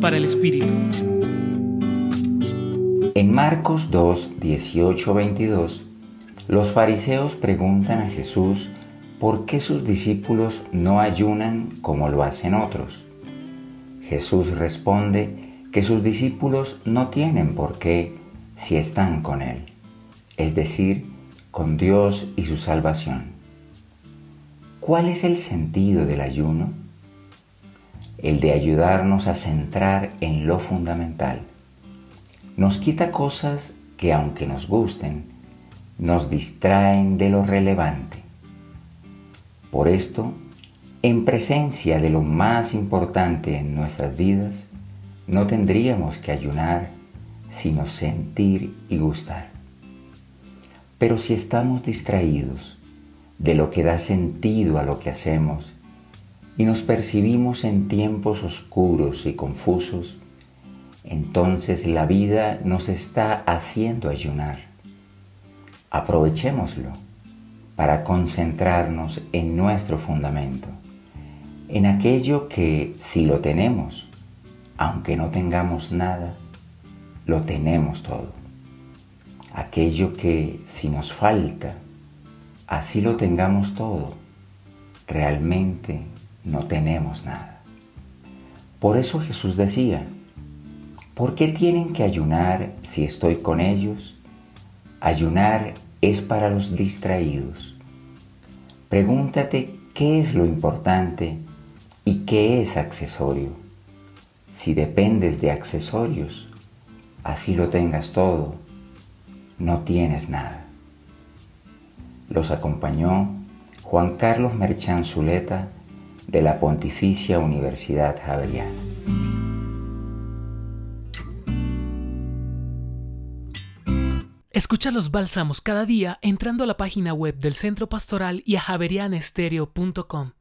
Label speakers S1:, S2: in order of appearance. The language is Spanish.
S1: Para el Espíritu.
S2: En Marcos 2, 18, 22, los fariseos preguntan a Jesús por qué sus discípulos no ayunan como lo hacen otros. Jesús responde que sus discípulos no tienen por qué si están con Él, es decir, con Dios y su salvación. ¿Cuál es el sentido del ayuno? El de ayudarnos a centrar en lo fundamental. Nos quita cosas que aunque nos gusten, nos distraen de lo relevante. Por esto, en presencia de lo más importante en nuestras vidas, no tendríamos que ayunar, sino sentir y gustar. Pero si estamos distraídos de lo que da sentido a lo que hacemos y nos percibimos en tiempos oscuros y confusos, entonces la vida nos está haciendo ayunar. Aprovechémoslo para concentrarnos en nuestro fundamento, en aquello que si lo tenemos, aunque no tengamos nada, lo tenemos todo. Aquello que si nos falta, así lo tengamos todo, realmente no tenemos nada. Por eso Jesús decía, ¿por qué tienen que ayunar si estoy con ellos? Ayunar es para los distraídos. Pregúntate qué es lo importante y qué es accesorio. Si dependes de accesorios, así lo tengas todo, no tienes nada. Los acompañó Juan Carlos Merchán Zuleta de la Pontificia Universidad Javeriana.
S1: Escucha los bálsamos cada día entrando a la página web del Centro Pastoral y a javerianestereo.com.